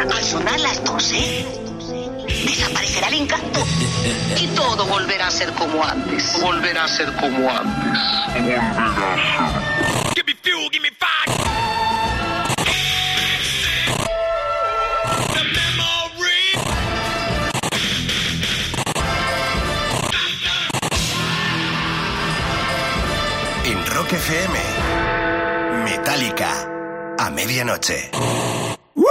Al sonar las 12, desaparecerá el encanto y todo volverá a ser como antes. Volverá a ser como antes. Volverá a ser. Give me fuel, give me fire. En Rock FM, Metallica, a medianoche. ¡Uh!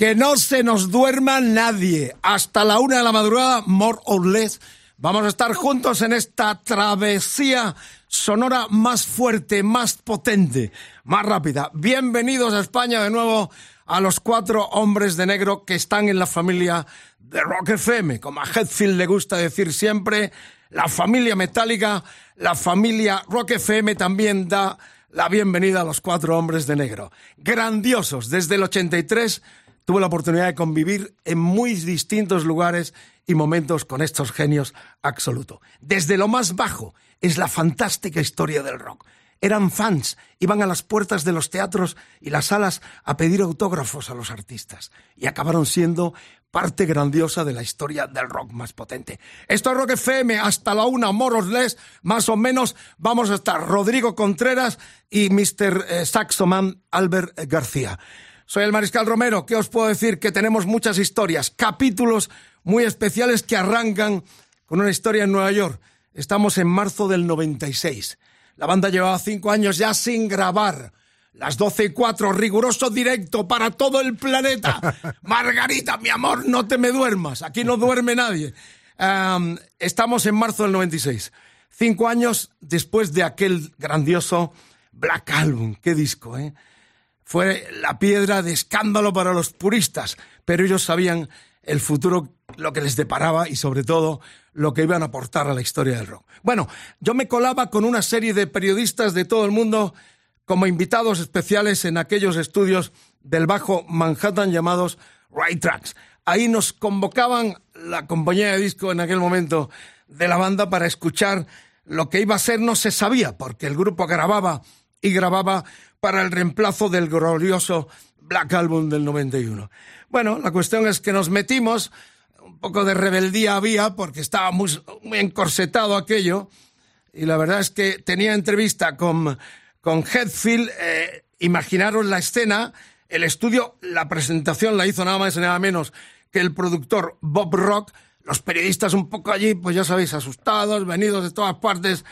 Que no se nos duerma nadie. Hasta la una de la madrugada, more or less, vamos a estar juntos en esta travesía sonora más fuerte, más potente, más rápida. Bienvenidos a España de nuevo a los cuatro hombres de negro que están en la familia de Rock FM, como a Hetfield le gusta decir siempre, la familia metálica, la familia Rock FM también da la bienvenida a los cuatro hombres de negro. Grandiosos, desde el 83 tuve la oportunidad de convivir en muy distintos lugares y momentos con estos genios absoluto. Desde lo más bajo es la fantástica historia del rock. Eran fans, iban a las puertas de los teatros y las salas a pedir autógrafos a los artistas y acabaron siendo parte grandiosa de la historia del rock más potente. Esto es Rock FM, hasta la una, Morosles, más o menos vamos a estar Rodrigo Contreras y Mr. eh, Saxoman Albert García. Soy el Mariscal Romero, ¿qué os puedo decir? Que tenemos muchas historias, capítulos muy especiales que arrancan con una historia en Nueva York. Estamos en marzo del 96. La banda llevaba cinco años ya sin grabar. Las doce y cuatro, riguroso directo para todo el planeta. Margarita, mi amor, no te me duermas. Aquí no duerme nadie. Um, estamos en marzo del 96. Cinco años después de aquel grandioso Black Album. Qué disco, ¿eh? Fue la piedra de escándalo para los puristas, pero ellos sabían el futuro, lo que les deparaba y sobre todo lo que iban a aportar a la historia del rock. Bueno, yo me colaba con una serie de periodistas de todo el mundo como invitados especiales en aquellos estudios del Bajo Manhattan llamados Right Tracks. Ahí nos convocaban la compañía de disco en aquel momento de la banda para escuchar lo que iba a ser no se sabía, porque el grupo grababa y grababa para el reemplazo del glorioso Black Album del 91. Bueno, la cuestión es que nos metimos, un poco de rebeldía había, porque estaba muy, muy encorsetado aquello, y la verdad es que tenía entrevista con, con Hetfield, eh, imaginaros la escena, el estudio, la presentación la hizo nada más y nada menos que el productor Bob Rock, los periodistas un poco allí, pues ya sabéis, asustados, venidos de todas partes,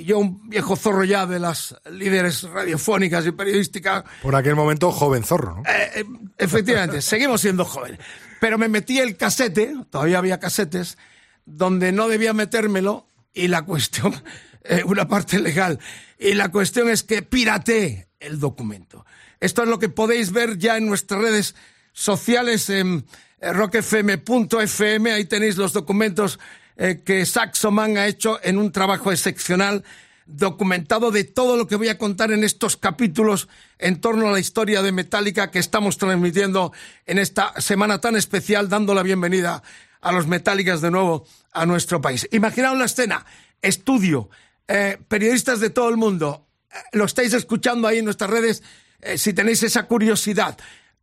y yo un viejo zorro ya de las líderes radiofónicas y periodísticas. Por aquel momento, joven zorro, ¿no? Eh, eh, efectivamente, seguimos siendo jóvenes. Pero me metí el casete, todavía había casetes, donde no debía metérmelo, y la cuestión, eh, una parte legal, y la cuestión es que pirateé el documento. Esto es lo que podéis ver ya en nuestras redes sociales en rockfm.fm, ahí tenéis los documentos eh, que Saxoman ha hecho en un trabajo excepcional documentado de todo lo que voy a contar en estos capítulos en torno a la historia de Metallica que estamos transmitiendo en esta semana tan especial, dando la bienvenida a los Metallicas de nuevo a nuestro país. Imaginaos la escena, estudio, eh, periodistas de todo el mundo, eh, lo estáis escuchando ahí en nuestras redes, eh, si tenéis esa curiosidad,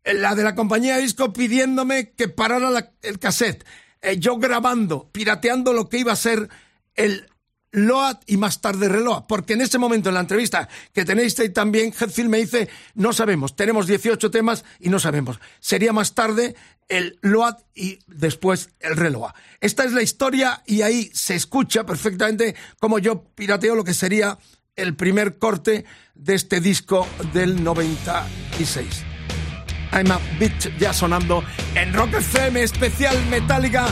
la de la compañía de disco pidiéndome que parara el cassette, Eh, yo grabando, pirateando lo que iba a ser el Load y más tarde Reload, porque en ese momento en la entrevista que tenéis también, Hetfield me dice, no sabemos, tenemos 18 temas y no sabemos. Sería más tarde el Load y después el Reload. Esta es la historia y ahí se escucha perfectamente cómo yo pirateo lo que sería el primer corte de este disco del 96. I'm a Bitch ya sonando en Rock FM especial Metallica.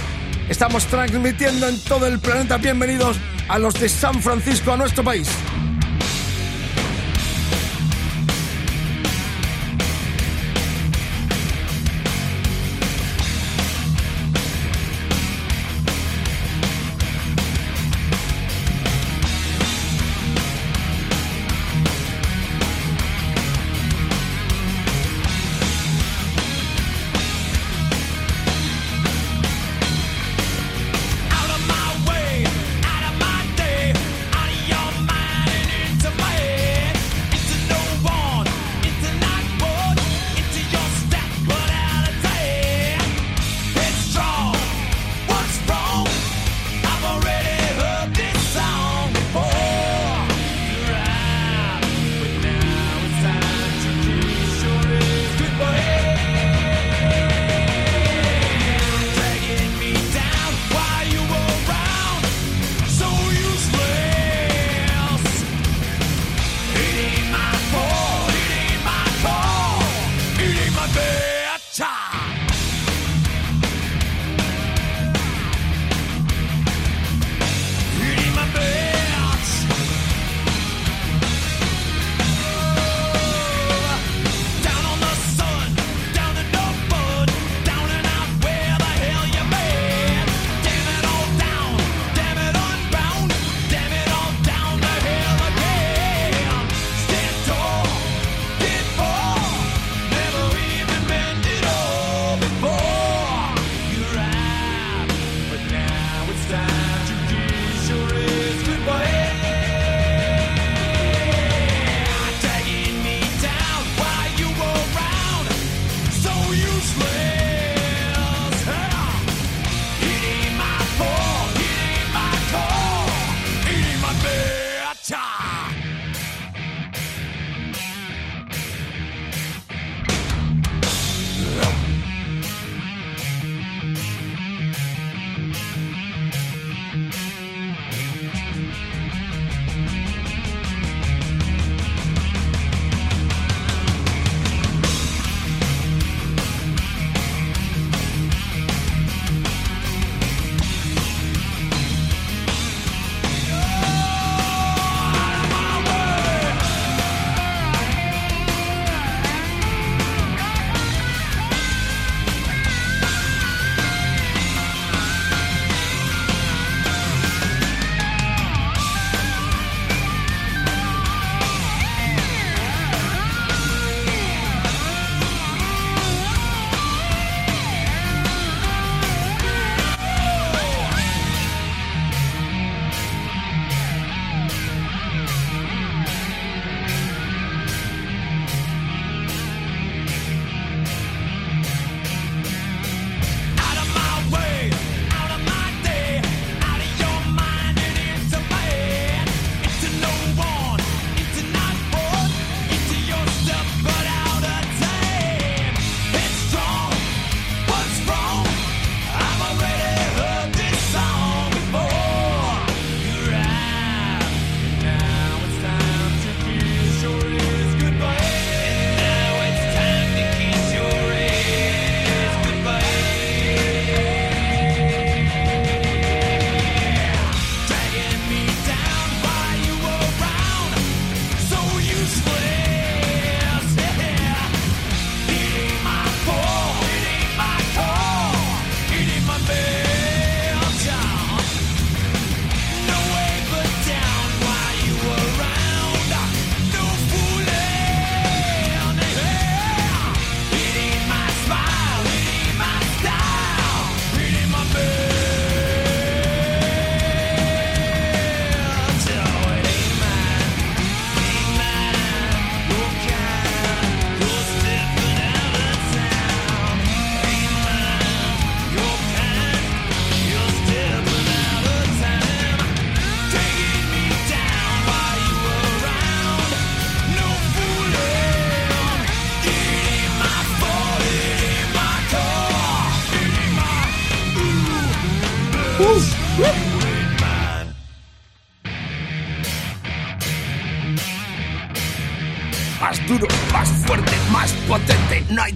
Estamos transmitiendo en todo el planeta. Bienvenidos a los de San Francisco, a nuestro país.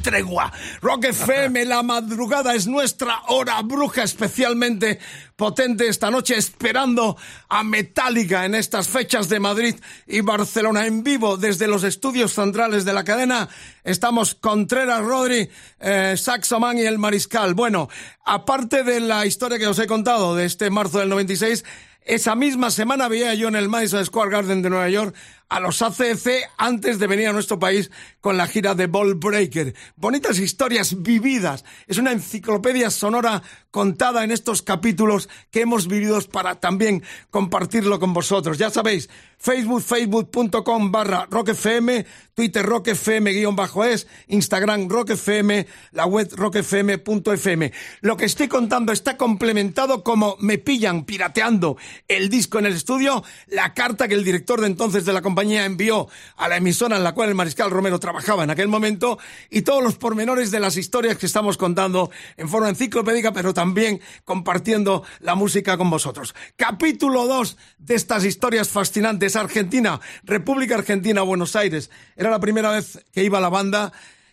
Tregua. Rock FM, la madrugada es nuestra hora bruja especialmente potente esta noche, esperando a Metallica en estas fechas de Madrid y Barcelona en vivo desde los estudios centrales de la cadena. Estamos Contreras, Rodri, eh, Saxoman y el Mariscal. Bueno, aparte de la historia que os he contado de este marzo del 96, esa misma semana veía yo en el Madison Square Garden de Nueva York a los ACC antes de venir a nuestro país con la gira de Ball Breaker. Bonitas historias vividas. Es una enciclopedia sonora contada en estos capítulos que hemos vivido para también compartirlo con vosotros. Ya sabéis, Facebook, facebook.com barra rockfm, Twitter rockfm guion bajo es, Instagram rockfm, la web rockfm.fm. Lo que estoy contando está complementado como me pillan pirateando el disco en el estudio, la carta que el director de entonces de la compañía envió a la emisora en la cual el mariscal Romero trabajaba en aquel momento y todos los pormenores de las historias que estamos contando en forma enciclopédica, pero también compartiendo la música con vosotros. Capítulo 2 de estas historias fascinantes. Argentina, República Argentina, Buenos Aires. Era la primera vez que iba la banda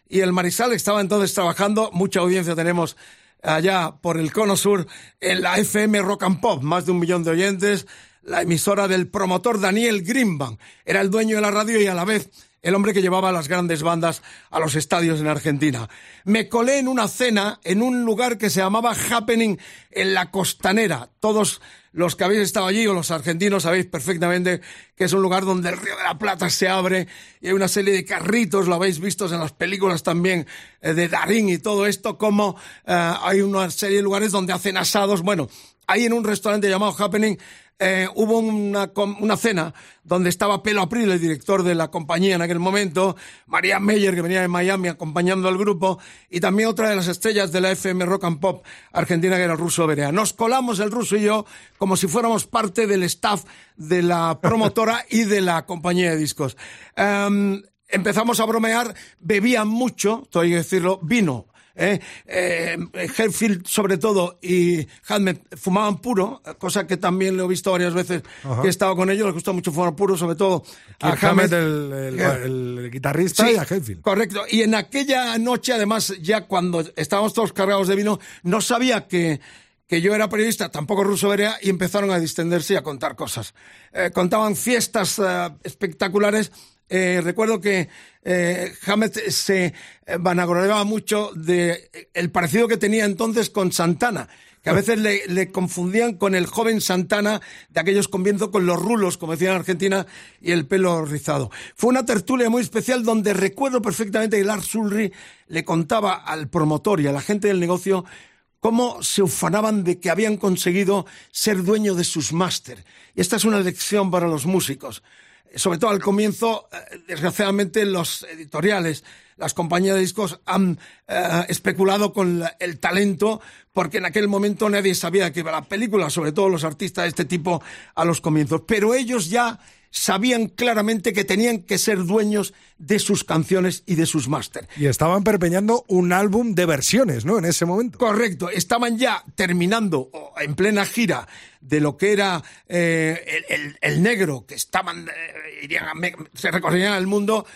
y el mariscal estaba entonces trabajando. Mucha audiencia tenemos allá por el cono sur en la FM Rock and Pop, más de un millón de oyentes la emisora del promotor Daniel Greenbank. Era el dueño de la radio y a la vez el hombre que llevaba las grandes bandas a los estadios en Argentina. Me colé en una cena en un lugar que se llamaba Happening en la Costanera. Todos los que habéis estado allí o los argentinos sabéis perfectamente que es un lugar donde el Río de la Plata se abre y hay una serie de carritos, lo habéis visto en las películas también eh, de Darín y todo esto, como eh, hay una serie de lugares donde hacen asados. Bueno, ahí en un restaurante llamado Happening eh, hubo una, una, cena donde estaba Pelo April, el director de la compañía en aquel momento, María Meyer, que venía de Miami acompañando al grupo, y también otra de las estrellas de la FM Rock and Pop argentina, que era el ruso Berea. Nos colamos el ruso y yo como si fuéramos parte del staff de la promotora y de la compañía de discos. Em, empezamos a bromear, bebían mucho, tengo que decirlo, vino ¿eh? eh sobre todo y Hammett fumaban puro, cosa que también lo he visto varias veces que he estado con ellos, les gusta mucho fumar puro, sobre todo a Hammett, el, guitarrista y a Hetfield. Correcto, y en aquella noche además ya cuando estábamos todos cargados de vino, no sabía que que yo era periodista, tampoco ruso vería, y empezaron a distenderse y a contar cosas. Eh, contaban fiestas eh, espectaculares eh, recuerdo que eh, Hammett se vanagloriaba mucho de el parecido que tenía entonces con Santana, que a veces le, confundían con el joven Santana de aquellos comienzos con los rulos, como decían en Argentina, y el pelo rizado. Fue una tertulia muy especial donde recuerdo perfectamente que Lars Ulrich le contaba al promotor y a la gente del negocio cómo se ufanaban de que habían conseguido ser dueño de sus máster. Y esta es una lección para los músicos sobre todo al comienzo, eh, desgraciadamente los editoriales, las compañías de discos han eh, especulado con el talento porque en aquel momento nadie sabía que iba la película, sobre todo los artistas de este tipo a los comienzos. Pero ellos ya sabían claramente que tenían que ser dueños de sus canciones y de sus máster. Y estaban perpeñando un álbum de versiones, ¿no? En ese momento. Correcto, estaban ya terminando en plena gira de lo que era eh, el, negro, que estaban, eh, se recorrían el mundo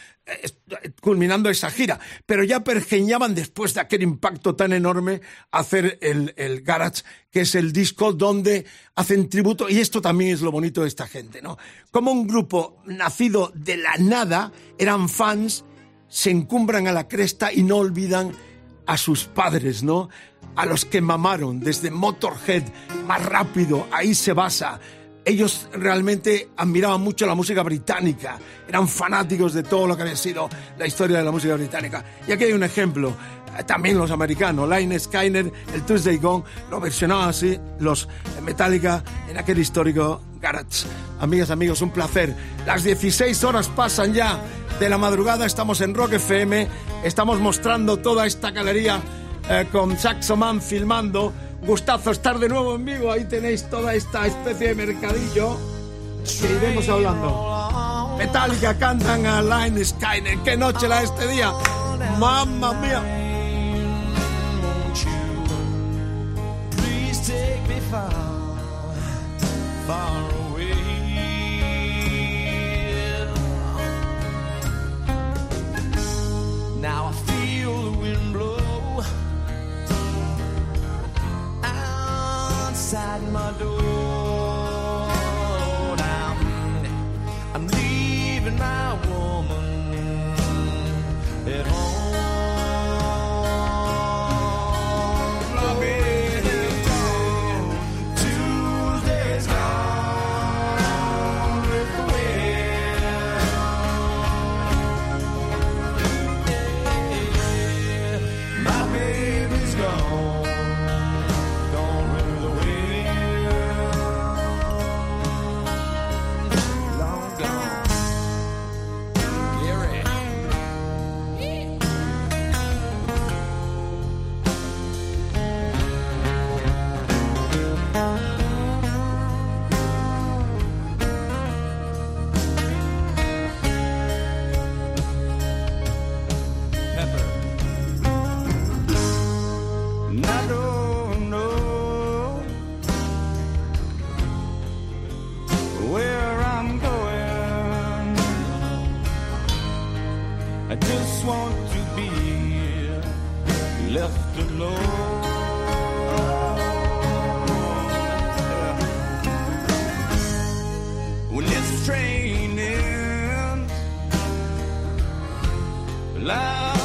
culminando esa gira, pero ya pergeñaban después de aquel impacto tan enorme hacer el, el Garage, que es el disco donde hacen tributo, y esto también es lo bonito de esta gente, ¿no? Como un grupo nacido de la nada, eran fans, se encumbran a la cresta y no olvidan a sus padres, ¿no? A los que mamaron desde Motorhead, más rápido, ahí se basa ellos realmente admiraban mucho la música británica, eran fanáticos de todo lo que había sido la historia de la música británica. Y aquí hay un ejemplo, eh, también los americanos, Line Skyner, el Tuesday Gong, lo versionaban así los Metallica en aquel histórico Garage. Amigas, amigos, un placer. Las 16 horas pasan ya de la madrugada, estamos en Rock FM, estamos mostrando toda esta galería eh, con Saxo Man filmando Gustazo estar de nuevo en vivo. Ahí tenéis toda esta especie de mercadillo que iremos hablando. Metallica cantan a Line Skynet. ¡Qué noche la este día! ¡Mamma mía! Now outside my door. left alone. When this train ends, life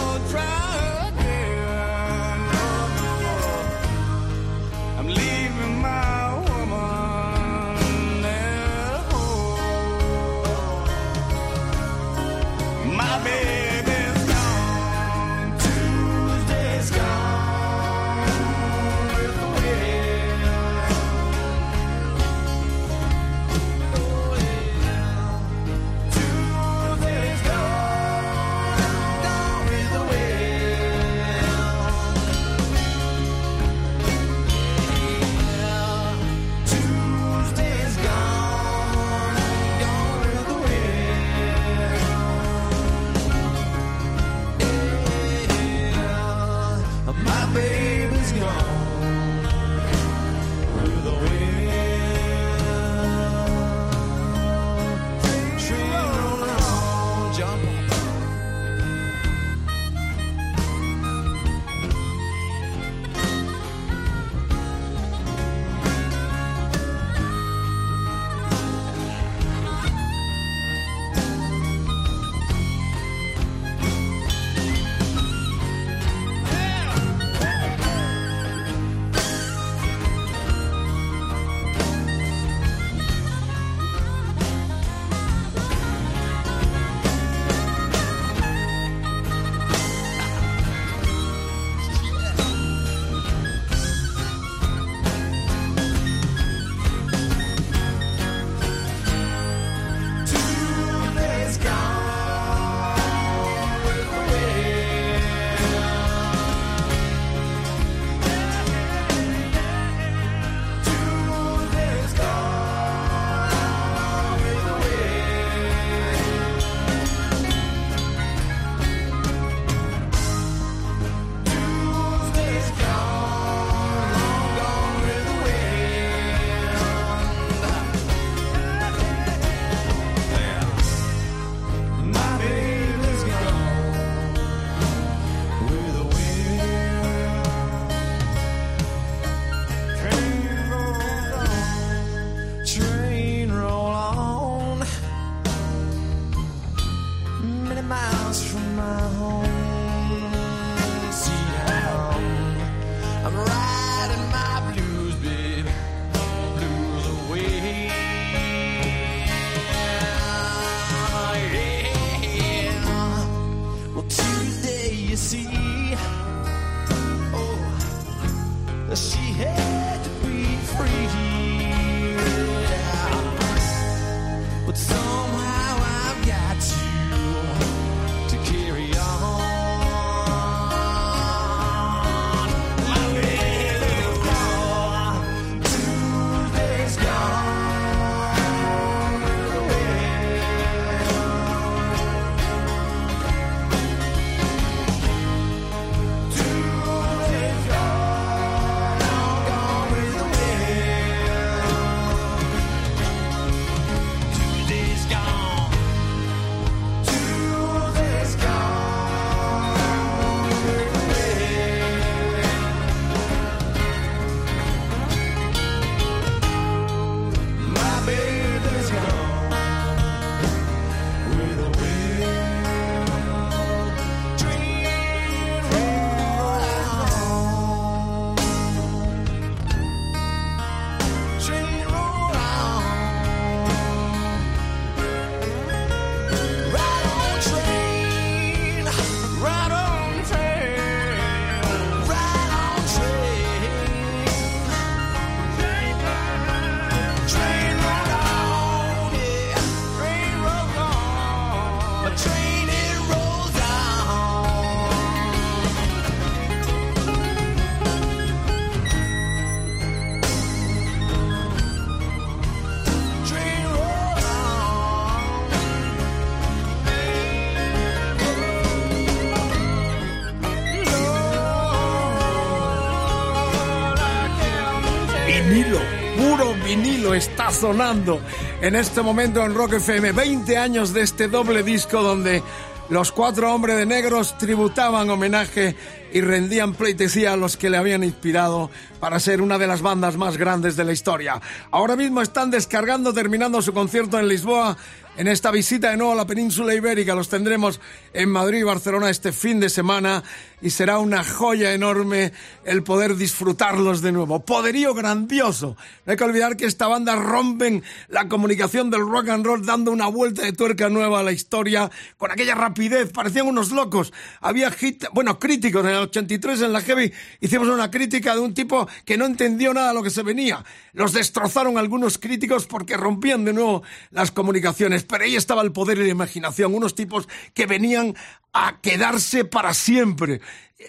sonando en este momento en Rock FM. 20 años de este doble disco donde los cuatro hombres de negros tributaban homenaje y rendían pleitesía a los que le habían inspirado para ser una de las bandas más grandes de la historia. Ahora mismo están descargando, terminando su concierto en Lisboa. En esta visita de nuevo a la península ibérica los tendremos en Madrid y Barcelona este fin de semana y será una joya enorme el poder disfrutarlos de nuevo. Poderío grandioso. No hay que olvidar que esta banda rompen la comunicación del rock and roll dando una vuelta de tuerca nueva a la historia con aquella rapidez. Parecían unos locos. Había hit, bueno, críticos en el 83 en la Heavy hicimos una crítica de un tipo que no entendió nada lo que se venía. Los destrozaron algunos críticos porque rompían de nuevo las comunicaciones. Pero ahí estaba el poder y la imaginación. Unos tipos que venían a quedarse para siempre,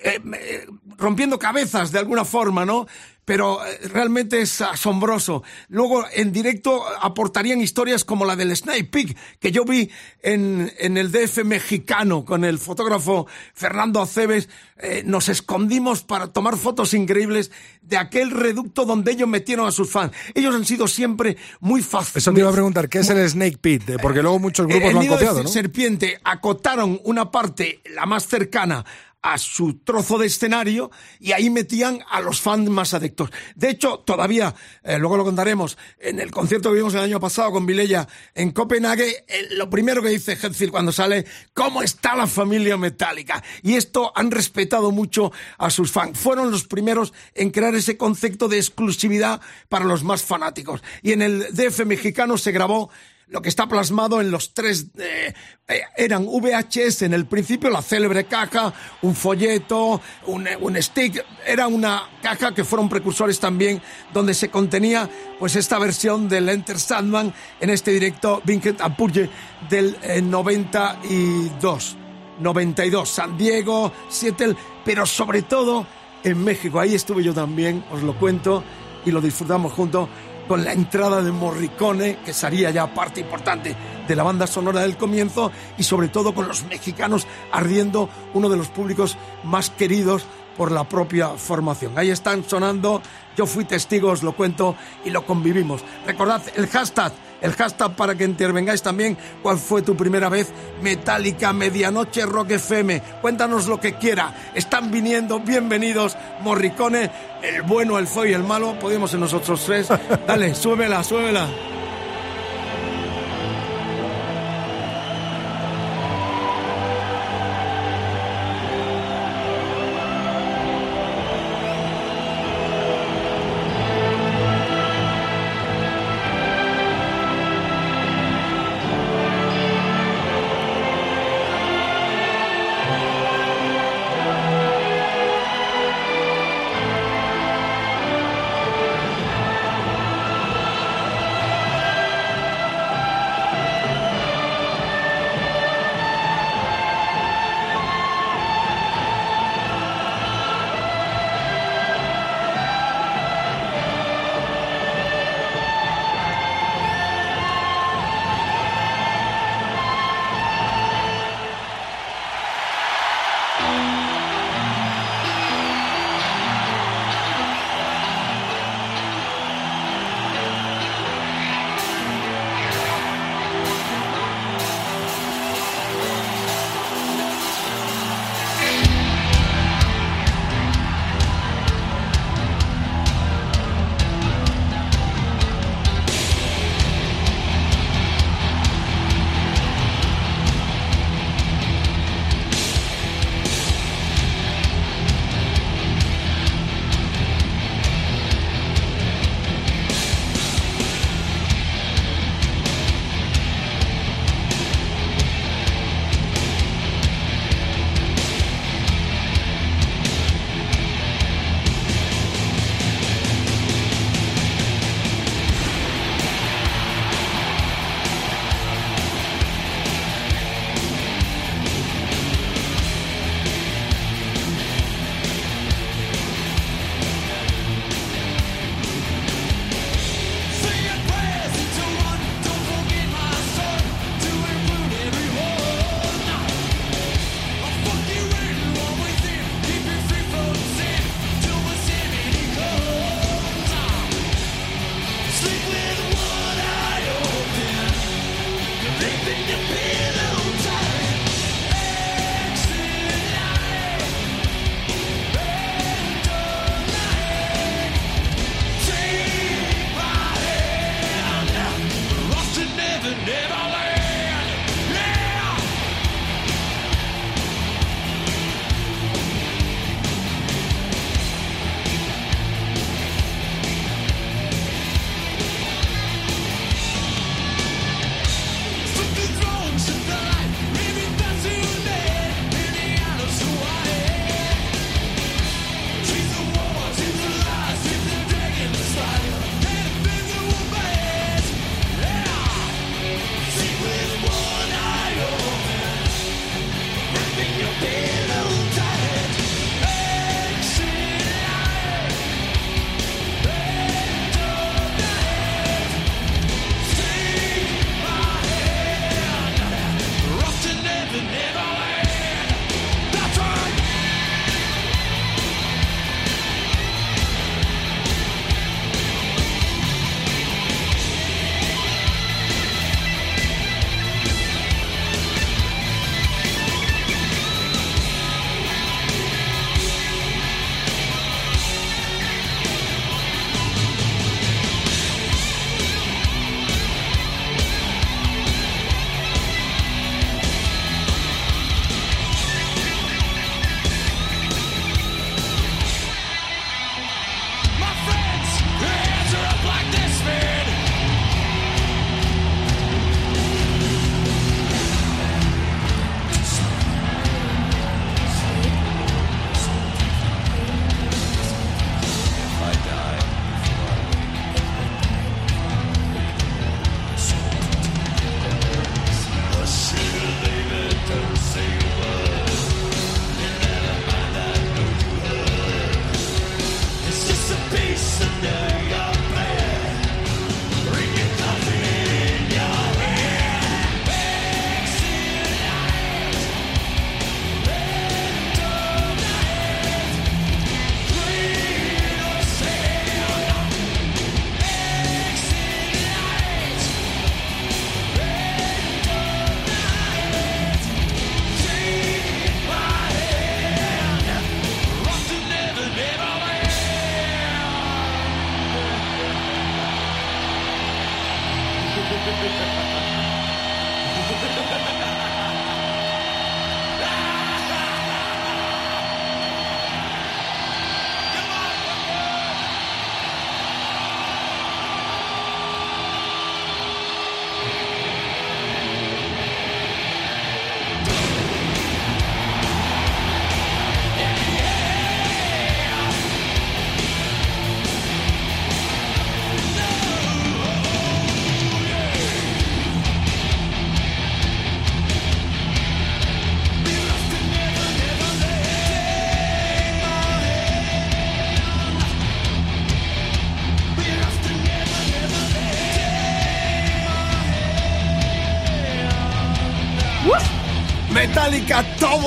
eh, eh, rompiendo cabezas de alguna forma, ¿no? Pero eh, realmente es asombroso. Luego, en directo, aportarían historias como la del Snake Peak, que yo vi en, en el DF mexicano con el fotógrafo Fernando Aceves. Eh, nos escondimos para tomar fotos increíbles de aquel reducto donde ellos metieron a sus fans. Ellos han sido siempre muy fáciles. Eso te iba a preguntar, ¿qué es el Snake Pit? Porque luego muchos grupos el lo han copiado, de ¿no? serpiente acotaron una parte, la más cercana, a su trozo de escenario y ahí metían a los fans más adictos. De hecho, todavía, eh, luego lo contaremos, en el concierto que vimos el año pasado con Vilella en Copenhague, eh, lo primero que dice Hetfield cuando sale, ¿cómo está la familia metálica? Y esto han respetado mucho a sus fans. Fueron los primeros en crear ese concepto de exclusividad para los más fanáticos. Y en el DF mexicano se grabó lo que está plasmado en los tres eh, eh, eran VHS en el principio, la célebre caja, un folleto, un, eh, un stick, era una caja que fueron precursores también, donde se contenía pues esta versión del Enter Sandman en este directo Vincent Apurge del eh, 92. 92, San Diego, Seattle, pero sobre todo en México. Ahí estuve yo también, os lo cuento, y lo disfrutamos juntos con la entrada de Morricone, que sería ya parte importante de la banda sonora del comienzo, y sobre todo con los mexicanos ardiendo uno de los públicos más queridos por la propia formación. Ahí están sonando, yo fui testigo, os lo cuento y lo convivimos. Recordad el hashtag, el hashtag para que intervengáis también cuál fue tu primera vez Metálica Medianoche Rock FM. Cuéntanos lo que quiera. Están viniendo, bienvenidos Morricone, el bueno, el feo y el malo. Podemos en nosotros tres. Dale, súbela, súbela.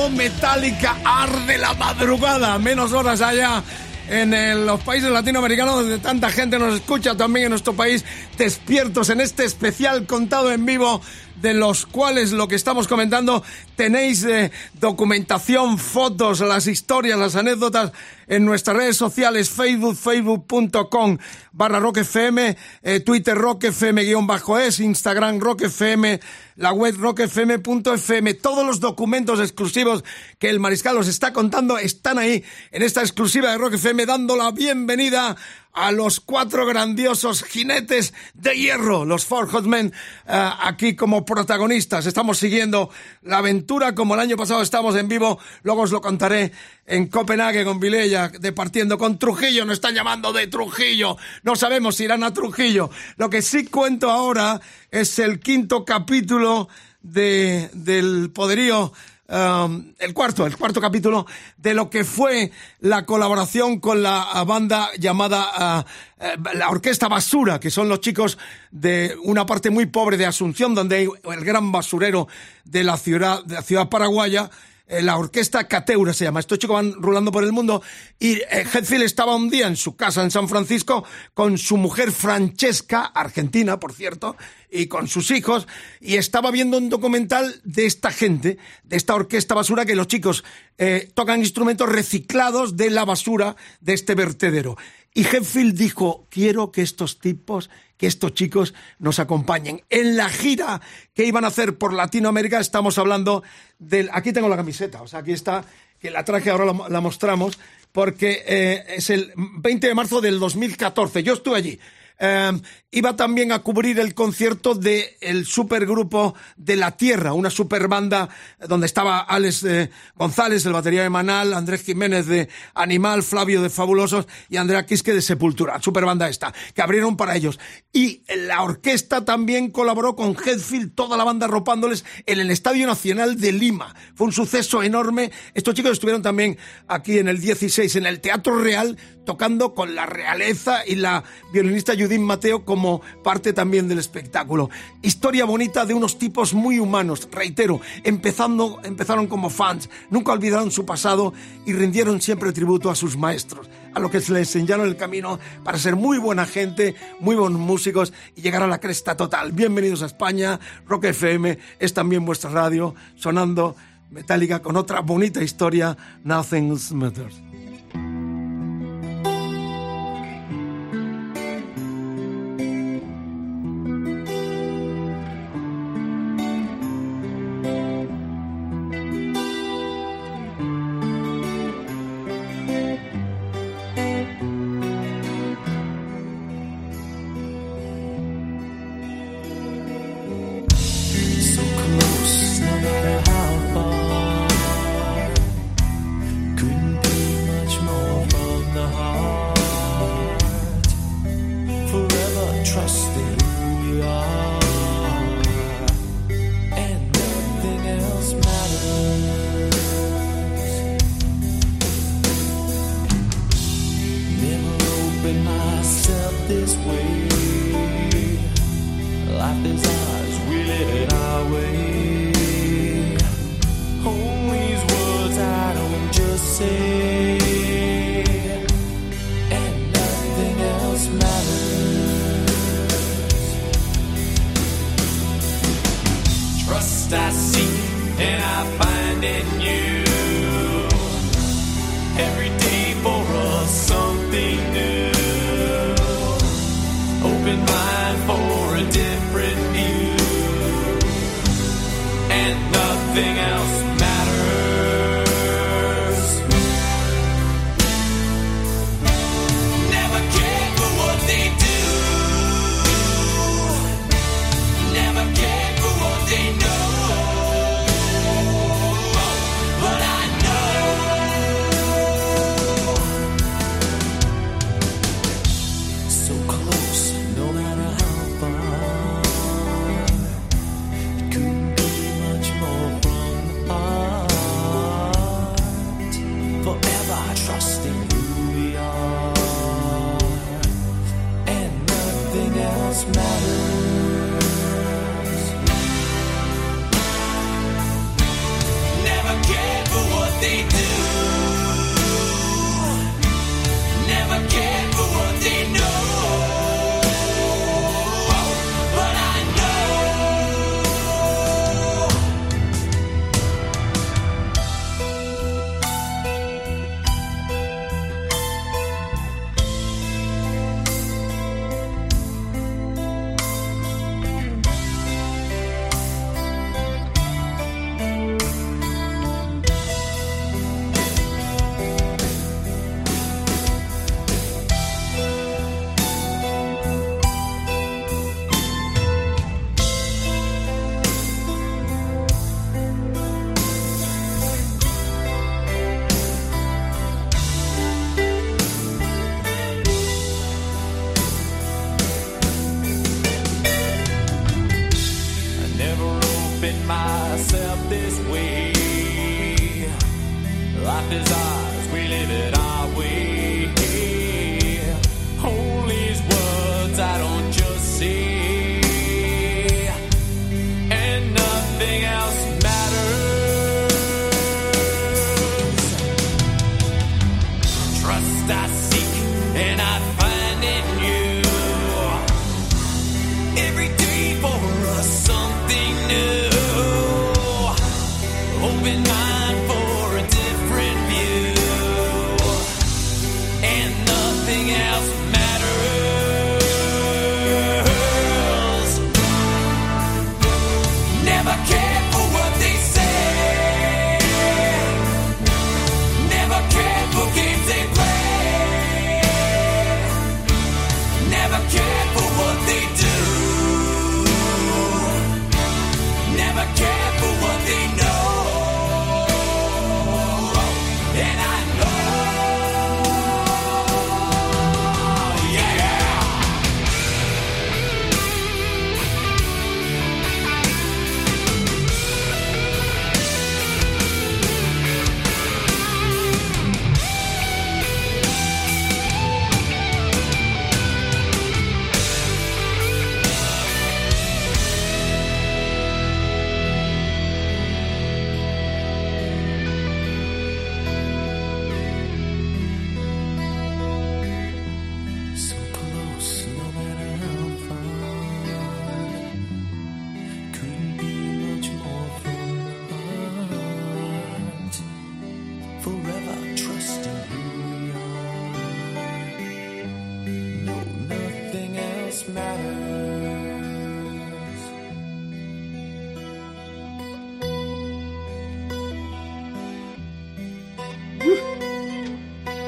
Metallica, arde la madrugada, menos horas allá en los países latinoamericanos donde tanta gente nos escucha también en nuestro país, despiertos en este especial contado en vivo de los cuales lo que estamos comentando tenéis eh, documentación, fotos, las historias, las anécdotas en nuestras redes sociales, Facebook, facebook.com barra rockfm, eh, Twitter rockfm guion bajo es, Instagram rockfm, la web rockfm.fm, todos los documentos exclusivos que el Mariscal os está contando están ahí en esta exclusiva de Rock FM dando la bienvenida a los cuatro grandiosos jinetes de hierro, los Four Hotmen, eh, aquí como protagonistas. Estamos siguiendo la aventura como el año pasado estamos en vivo, luego os lo contaré en Copenhague con Vilella, departiendo con Trujillo, nos están llamando de Trujillo, no sabemos si irán a Trujillo. Lo que sí cuento ahora es el quinto capítulo de, del poderío um, el cuarto, el cuarto capítulo de lo que fue la colaboración con la banda llamada ah, eh, la Orquesta Basura, que son los chicos de una parte muy pobre de Asunción, donde hay el gran basurero de la ciudad, de la ciudad paraguaya. Eh, La orquesta Cateura se llama. Estos chicos van rulando por el mundo y eh, Hetfield estaba un día en su casa en San Francisco con su mujer Francesca, argentina, por cierto, y con sus hijos, y estaba viendo un documental de esta gente, de esta orquesta basura, que los chicos eh, tocan instrumentos reciclados de la basura de este vertedero. Y Hetfield dijo, quiero que estos tipos, que estos chicos nos acompañen. En la gira que iban a hacer por Latinoamérica, estamos hablando del... Aquí tengo la camiseta, o sea, aquí está, que la traje, ahora la, la mostramos, porque eh, es el 20 de marzo del 2014. Yo estuve allí. Eh, iba también a cubrir el concierto del el supergrupo de La Tierra, una superbanda donde estaba Alex eh, González, el batería de Manal, Andrés Jiménez de Animal, Flavio de Fabulosos y Andrea Quisque de Sepultura, superbanda esta, que abrieron para ellos. Y la orquesta también colaboró con Hetfield, toda la banda ropándoles en el Estadio Nacional de Lima. Fue un suceso enorme. Estos chicos estuvieron también aquí en el 16, en el Teatro Real, tocando con la realeza y la violinista Judith Mateo como parte también del espectáculo. Historia bonita de unos tipos muy humanos, reitero, empezando, empezaron como fans, nunca olvidaron su pasado y rindieron siempre tributo a sus maestros, a lo que se les enseñaron el camino para ser muy buena gente, muy buenos músicos y llegar a la cresta total. Bienvenidos a España, Rock FM es también vuestra radio, sonando Metallica con otra bonita historia, Nothing Matters. keeping myself this way. Life is ours, we live it our way. All these words I don't just say.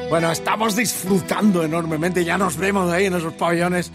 Bueno, estamos disfrutando enormemente. Ya nos vemos ahí en esos pabellones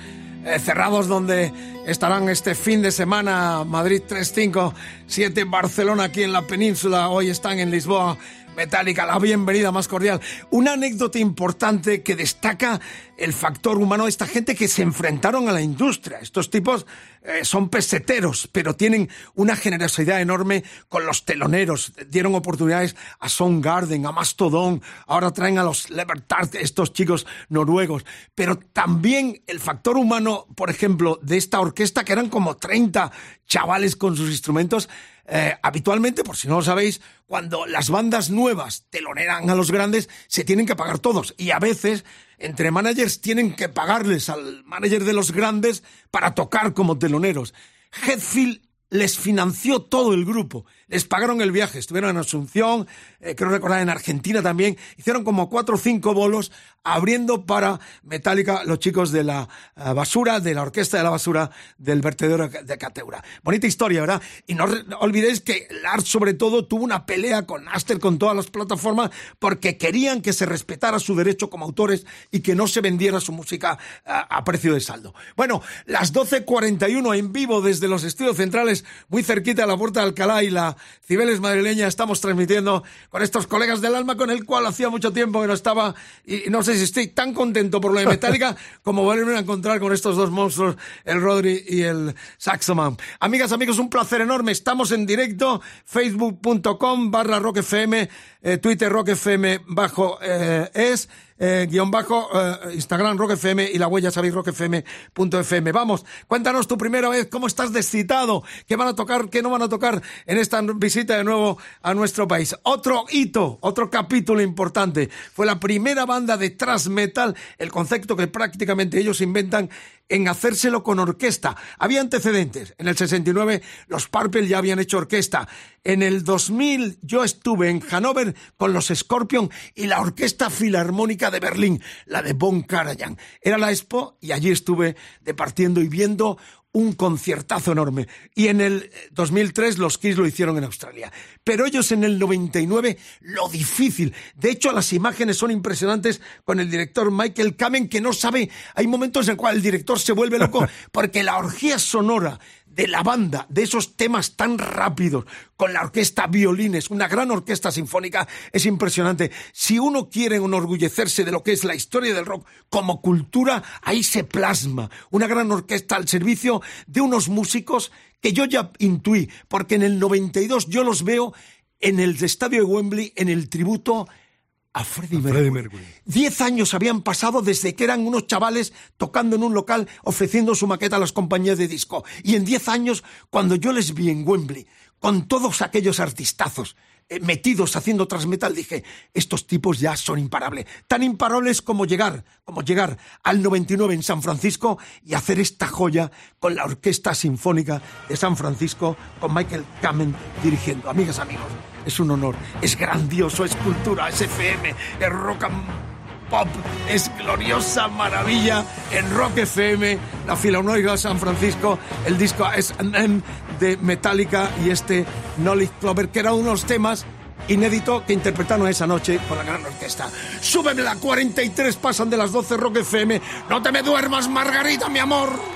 eh, cerrados donde estarán este fin de semana Madrid 3-5, 7 Barcelona aquí en la península. Hoy están en Lisboa. Metallica, la bienvenida más cordial. Una anécdota importante que destaca el factor humano, esta gente que se enfrentaron a la industria. Estos tipos eh, son peseteros, pero tienen una generosidad enorme con los teloneros. Dieron oportunidades a Soundgarden, a Mastodon, ahora traen a los Levertard, estos chicos noruegos. Pero también el factor humano, por ejemplo, de esta orquesta, que eran como 30 chavales con sus instrumentos, eh, habitualmente, por si no lo sabéis, cuando las bandas nuevas teloneran a los grandes, se tienen que pagar todos. Y a veces, entre managers, tienen que pagarles al manager de los grandes para tocar como teloneros. Hetfield les financió todo el grupo, les pagaron el viaje, estuvieron en Asunción, eh, creo recordar en Argentina también, hicieron como cuatro o cinco bolos abriendo para Metallica los chicos de la eh, basura, de la orquesta de la basura del vertedero de Cateura. Bonita historia, ¿verdad? Y no olvidéis que Lars sobre todo tuvo una pelea con Aster, con todas las plataformas, porque querían que se respetara su derecho como autores y que no se vendiera su música a, a precio de saldo. Bueno, las 12.41 en vivo desde los estudios centrales, muy cerquita de la Puerta de Alcalá y la Cibeles madrileña, estamos transmitiendo con estos colegas del alma con el cual hacía mucho tiempo que no estaba y no sé si estoy tan contento por lo de Metallica como volverme a encontrar con estos dos monstruos, el Rodri y el Saxoman. Amigas, amigos, un placer enorme. Estamos en directo, facebook.com barra rockfm, eh, Twitter rockfm bajo eh, es, eh, guion bajo, eh, Instagram rockfm y la huella sabéis rockfm.fm. Vamos, cuéntanos tu primera vez, cómo estás descitado, qué van a tocar, qué no van a tocar en esta visita de nuevo a nuestro país. Otro hito, otro capítulo importante. Fue la primera banda de thrash metal, el concepto que prácticamente ellos inventan en hacérselo con orquesta. Había antecedentes. En el 69 los Purple ya habían hecho orquesta. En el 2000 yo estuve en Hannover con los Scorpion y la Orquesta Filarmónica de Berlín, la de Von Karajan. Era la expo y allí estuve departiendo y viendo un conciertazo enorme. Y en el 2003 los Kiss lo hicieron en Australia. Pero ellos en el 99, lo difícil. De hecho, las imágenes son impresionantes con el director Michael Kamen, que no sabe, hay momentos en cual el director se vuelve loco, porque la orgía sonora de la banda, de esos temas tan rápidos, con la orquesta violines, una gran orquesta sinfónica, es impresionante. Si uno quiere enorgullecerse de lo que es la historia del rock como cultura, ahí se plasma una gran orquesta al servicio de unos músicos que yo ya intuí, porque en el 92 yo los veo en el estadio de Wembley, en el tributo a Freddie A Mercury. Freddie Mercury. Diez años habían pasado desde que eran unos chavales tocando en un local ofreciendo su maqueta a las compañías de disco. Y en diez años, cuando yo les vi en Wembley, con todos aquellos artistazos metidos haciendo transmetal, dije, estos tipos ya son imparables. Tan imparables como llegar, como llegar al 99 en San Francisco y hacer esta joya con la Orquesta Sinfónica de San Francisco, con Michael Kamen dirigiendo. Amigas, amigos, es un honor, es grandioso, es cultura, es FM, es rock and pop, es gloriosa maravilla en Rock FM, la Filarmónica de San Francisco, el disco S&M de Metallica y este Knowledge Clover, que era uno de los temas inédito que interpretaron esa noche con la gran orquesta. Súbeme la 43, pasan de las 12 Rock FM. No te me duermas, Margarita, mi amor.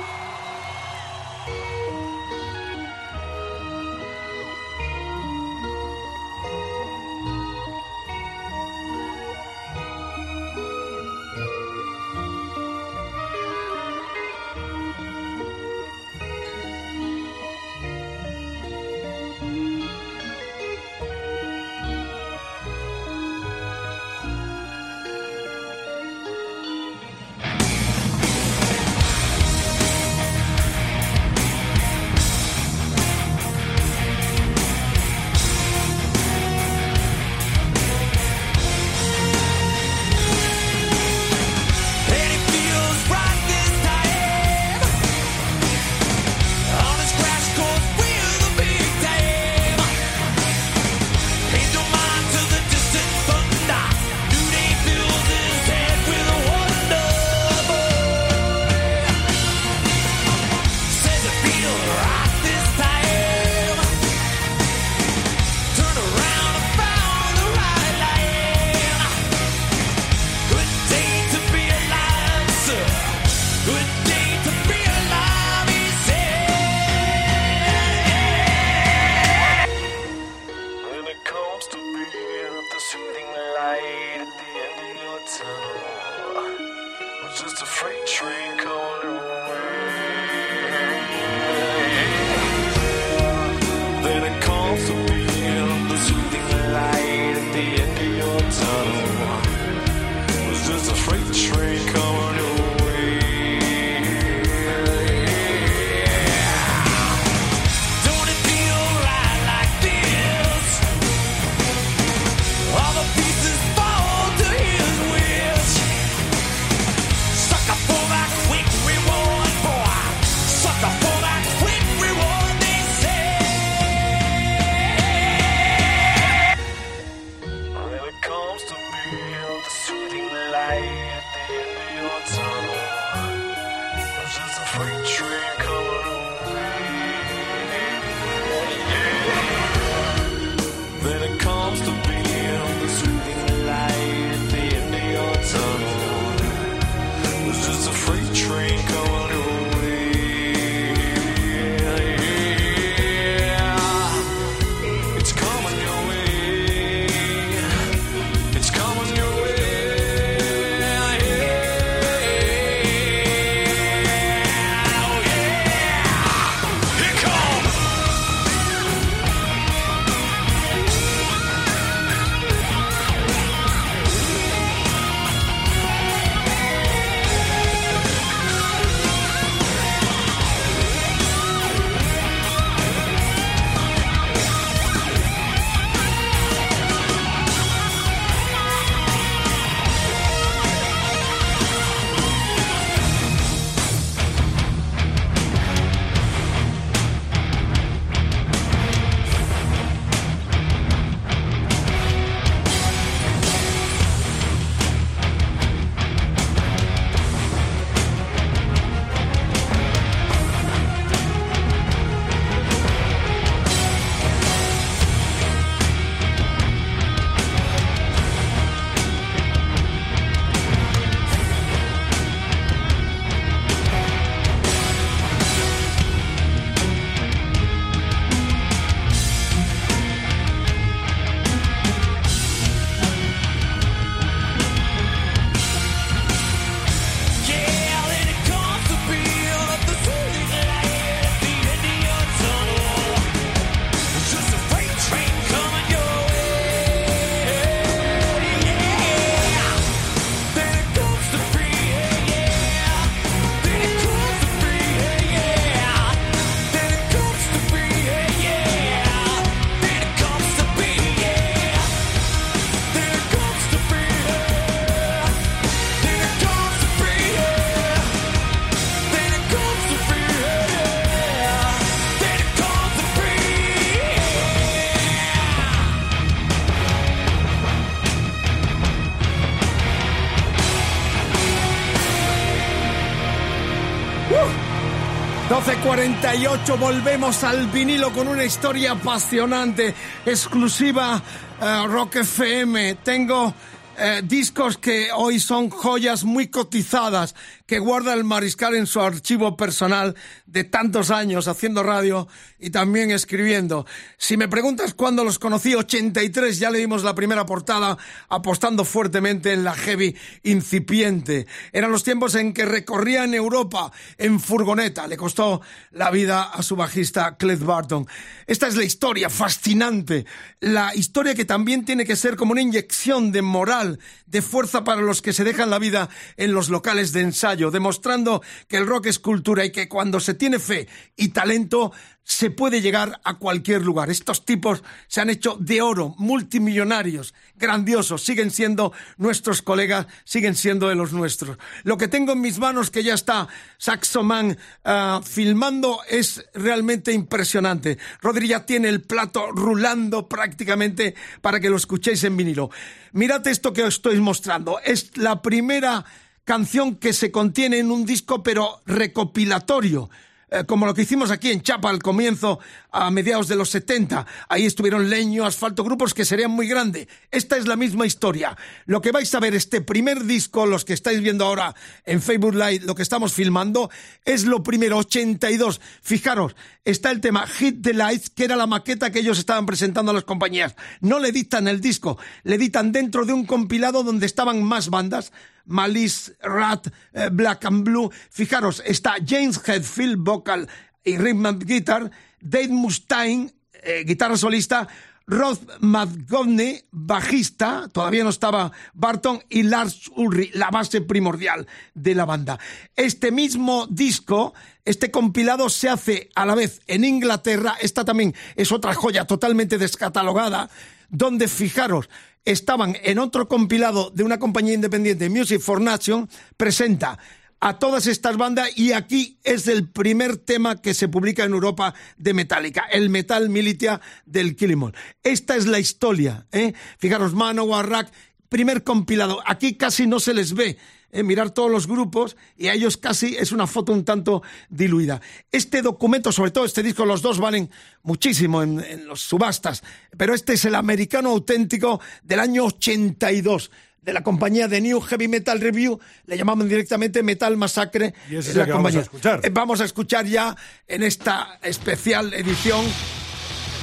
12.48, volvemos al vinilo con una historia apasionante, exclusiva eh, Rock FM. Tengo eh, discos que hoy son joyas muy cotizadas que guarda el mariscal en su archivo personal de tantos años haciendo radio y también escribiendo. Si me preguntas cuándo los conocí, 83, ya leímos la primera portada apostando fuertemente en la heavy incipiente. Eran los tiempos en que recorría en Europa en furgoneta. Le costó la vida a su bajista Clef Barton. Esta es la historia fascinante, la historia que también tiene que ser como una inyección de moral, de fuerza para los que se dejan la vida en los locales de ensayo, demostrando que el rock es cultura y que cuando se tiene fe y talento se puede llegar a cualquier lugar. Estos tipos se han hecho de oro, multimillonarios, grandiosos, siguen siendo nuestros colegas, siguen siendo de los nuestros. Lo que tengo en mis manos, que ya está Saxoman ah, filmando, es realmente impresionante. Rodri ya tiene el plato rulando prácticamente para que lo escuchéis en vinilo. Mirad esto que os estoy mostrando. Es la primera canción que se contiene en un disco, pero recopilatorio. Eh, como lo que hicimos aquí en Chapa al comienzo, a mediados de los 70. Ahí estuvieron Leño, Asfalto, grupos que serían muy grandes. Esta es la misma historia. Lo que vais a ver, este primer disco, los que estáis viendo ahora en Facebook Live, lo que estamos filmando, es lo primero, 82. Fijaros, está el tema Hit the Lights, que era la maqueta que ellos estaban presentando a las compañías. No le editan el disco, le editan dentro de un compilado donde estaban más bandas. Malice, Rat, eh, Black and Blue. Fijaros, está James Hetfield, vocal y rhythm and guitar, Dave Mustaine, eh, guitarra solista, Rod McGovney, bajista, todavía no estaba Barton, y Lars Ulrich, la base primordial de la banda. Este mismo disco, este compilado se hace a la vez en Inglaterra, esta también es otra joya totalmente descatalogada, donde fijaros, estaban en otro compilado de una compañía independiente, Music for Nation, presenta a todas estas bandas y aquí es el primer tema que se publica en Europa de Metallica, el Metal Militia del Killimore. Esta es la historia, ¿eh? Fijaros, Manowar, Rack, primer compilado. Aquí casi no se les ve. eh, mirar todos los grupos y a ellos casi es una foto un tanto diluida. Este documento, sobre todo este disco, los dos valen muchísimo en, en los subastas, pero este es el americano auténtico del año 82 de la compañía de New Heavy Metal Review, le llamaban directamente Metal Massacre. Y es la que vamos a compañía. escuchar. Eh, Vamos a escuchar ya en esta especial edición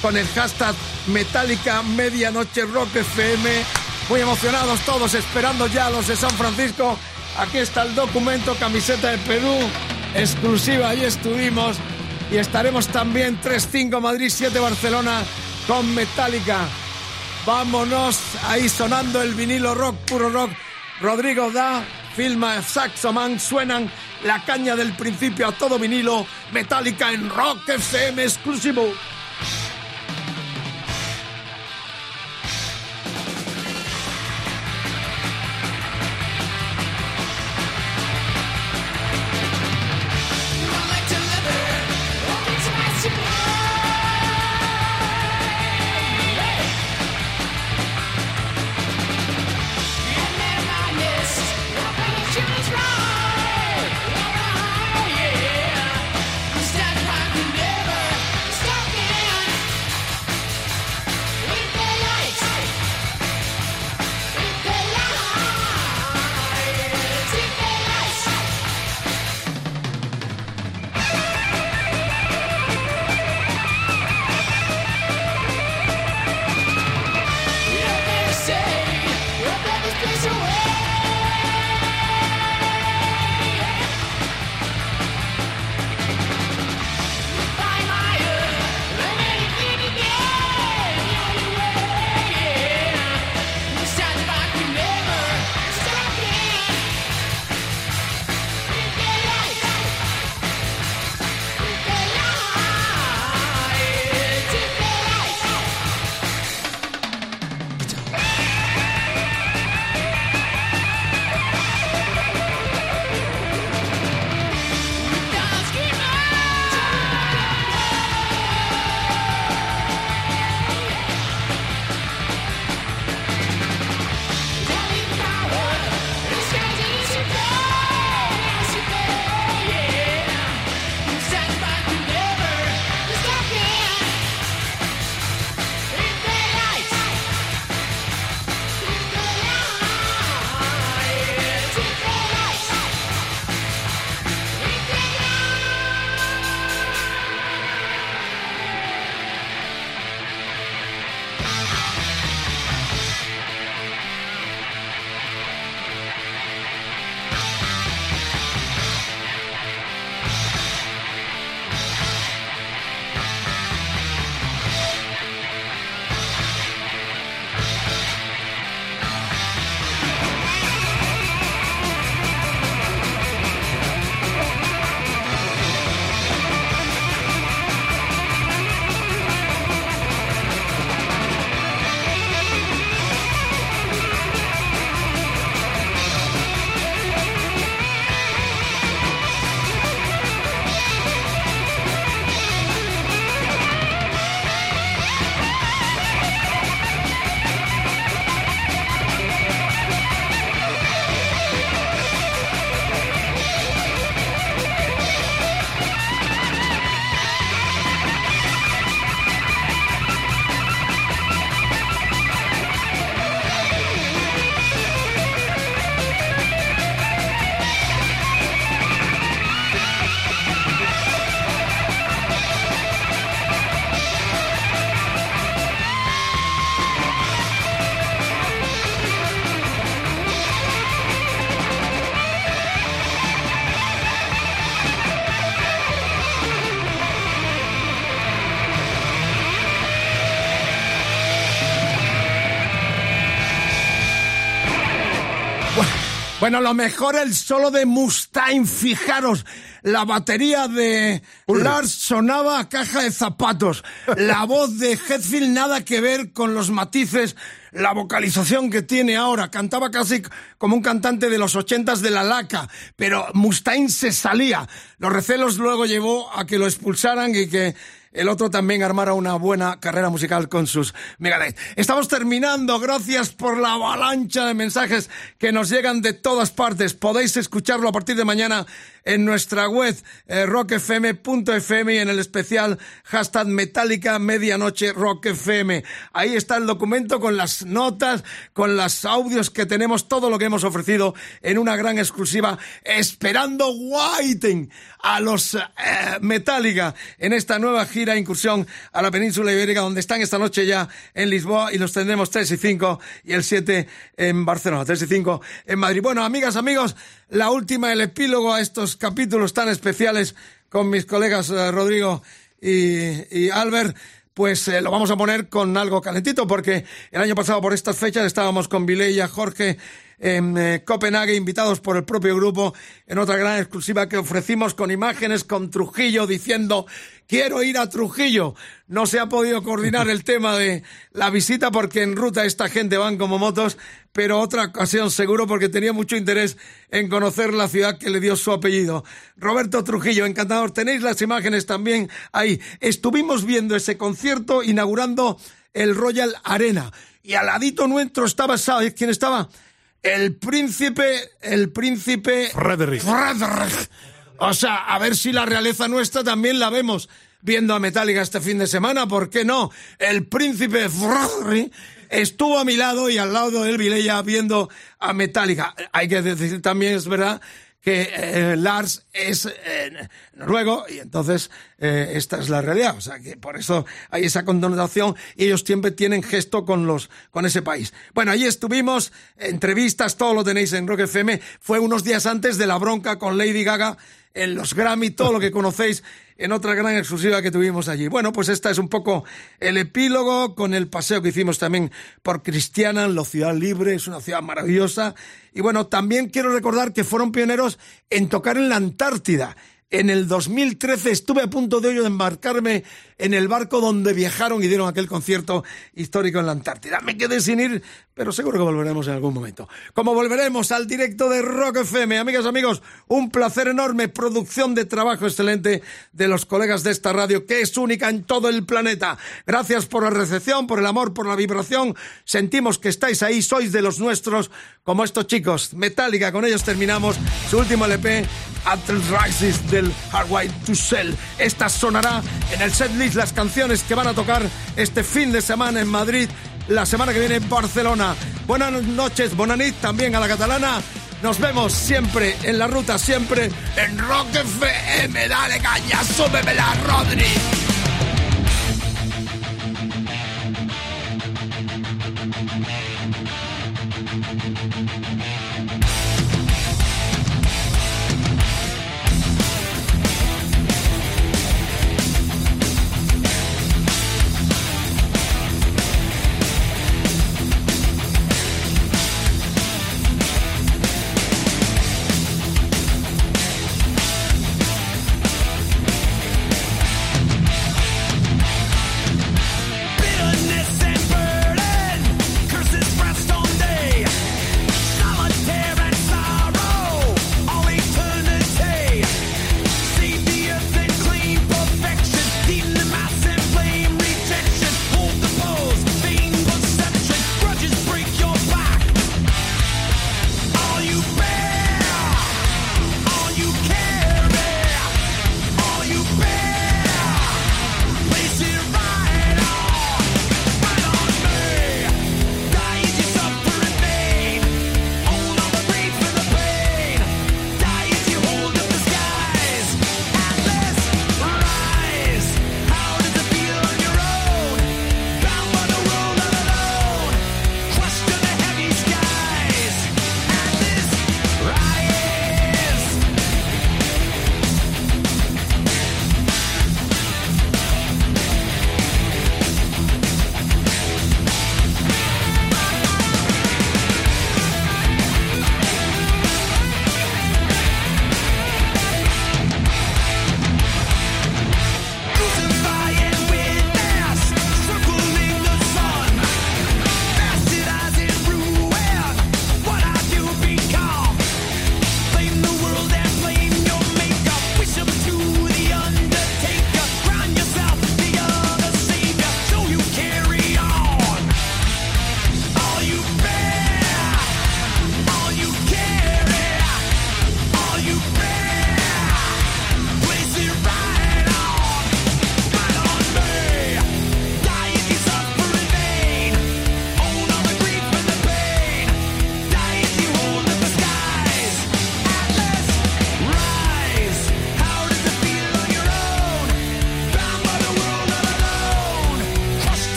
con el hashtag Metallica Medianoche Rock FM. Muy emocionados todos, esperando ya a los de San Francisco. Aquí está el documento, camiseta de Perú, exclusiva, ahí estuvimos. Y estaremos también 3-5 Madrid, 7 Barcelona con Metallica. Vámonos, ahí sonando el vinilo rock, puro rock. Rodrigo Da, filma Saxoman, suenan la caña del principio a todo vinilo. Metallica en Rock FM exclusivo. Bueno, lo mejor el solo de Mustaine, fijaros, la batería de Lars sonaba a caja de zapatos, la voz de Hetfield nada que ver con los matices, la vocalización que tiene ahora, cantaba casi como un cantante de los ochentas de la laca, pero Mustaine se salía, los recelos luego llevó a que lo expulsaran y que el otro también armara una buena carrera musical con sus Megadeth. Estamos terminando, gracias por la avalancha de mensajes que nos llegan de todas partes. Podéis escucharlo a partir de mañana en nuestra web eh, rockfm.fm y en el especial hashtag Metallica Medianoche Rock FM. Ahí está el documento con las notas, con los audios que tenemos, todo lo que hemos ofrecido en una gran exclusiva, esperando Whiting a los eh, Metallica en esta nueva gira incursión a la península ibérica, donde están esta noche ya en Lisboa y los tendremos 3 y 5 y el 7 en Barcelona, 3 y 5 en Madrid. Bueno, amigas, amigos, la última, el epílogo a estos capítulos tan especiales con mis colegas eh, Rodrigo y, Albert pues eh, lo vamos a poner con algo calentito, porque el año pasado por estas fechas estábamos con Vileya, Jorge, en eh, Copenhague, invitados por el propio grupo, en otra gran exclusiva que ofrecimos con imágenes con Trujillo diciendo quiero ir a Trujillo. No se ha podido coordinar el tema de la visita porque en ruta esta gente van como motos, pero otra ocasión seguro porque tenía mucho interés en conocer la ciudad que le dio su apellido. Roberto Trujillo, encantador. Tenéis las imágenes también ahí. Estuvimos viendo ese concierto inaugurando el Royal Arena y al ladito nuestro estaba, ¿sabes quién estaba? El príncipe, el príncipe Frederick. Frederick. O sea, a ver si la realeza nuestra también la vemos viendo a Metallica este fin de semana, ¿por qué no? El príncipe Frederick estuvo a mi lado y al lado de él Vilella viendo a Metallica. Hay que decir también, es verdad, que eh, Lars es eh, noruego y entonces eh, esta es la realidad. O sea que por eso hay esa condonación y ellos siempre tienen gesto con los con ese país. Bueno, allí estuvimos, entrevistas, todo lo tenéis en Rock FM. Fue unos días antes de la bronca con Lady Gaga en los Grammy, todo lo que conocéis en otra gran exclusiva que tuvimos allí. Bueno, pues esta es un poco el epílogo con el paseo que hicimos también por Cristiana, en la ciudad libre, es una ciudad maravillosa. Y bueno, también quiero recordar que fueron pioneros en tocar en la Antártida. En el 2013 estuve a punto de ello de embarcarme en el barco donde viajaron y dieron aquel concierto histórico en la Antártida. Me quedé sin ir, pero seguro que volveremos en algún momento. Como volveremos al directo de Rock FM, amigas, amigos, un placer enorme, producción de trabajo excelente de los colegas de esta radio, que es única en todo el planeta. Gracias por la recepción, por el amor, por la vibración. Sentimos que estáis ahí, sois de los nuestros, como estos chicos. Metallica, con ellos terminamos su último LP, Atlas Rises del Hardwired to Sell. Esta sonará en el setlist las canciones que van a tocar este fin de semana en Madrid, la semana que viene en Barcelona. Buenas noches, Bonanit, también a la catalana. Nos vemos siempre en la ruta, siempre en Rock FM. Dale caña, súbemela, Rodri.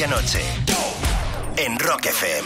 Medianoche. En Rock FM.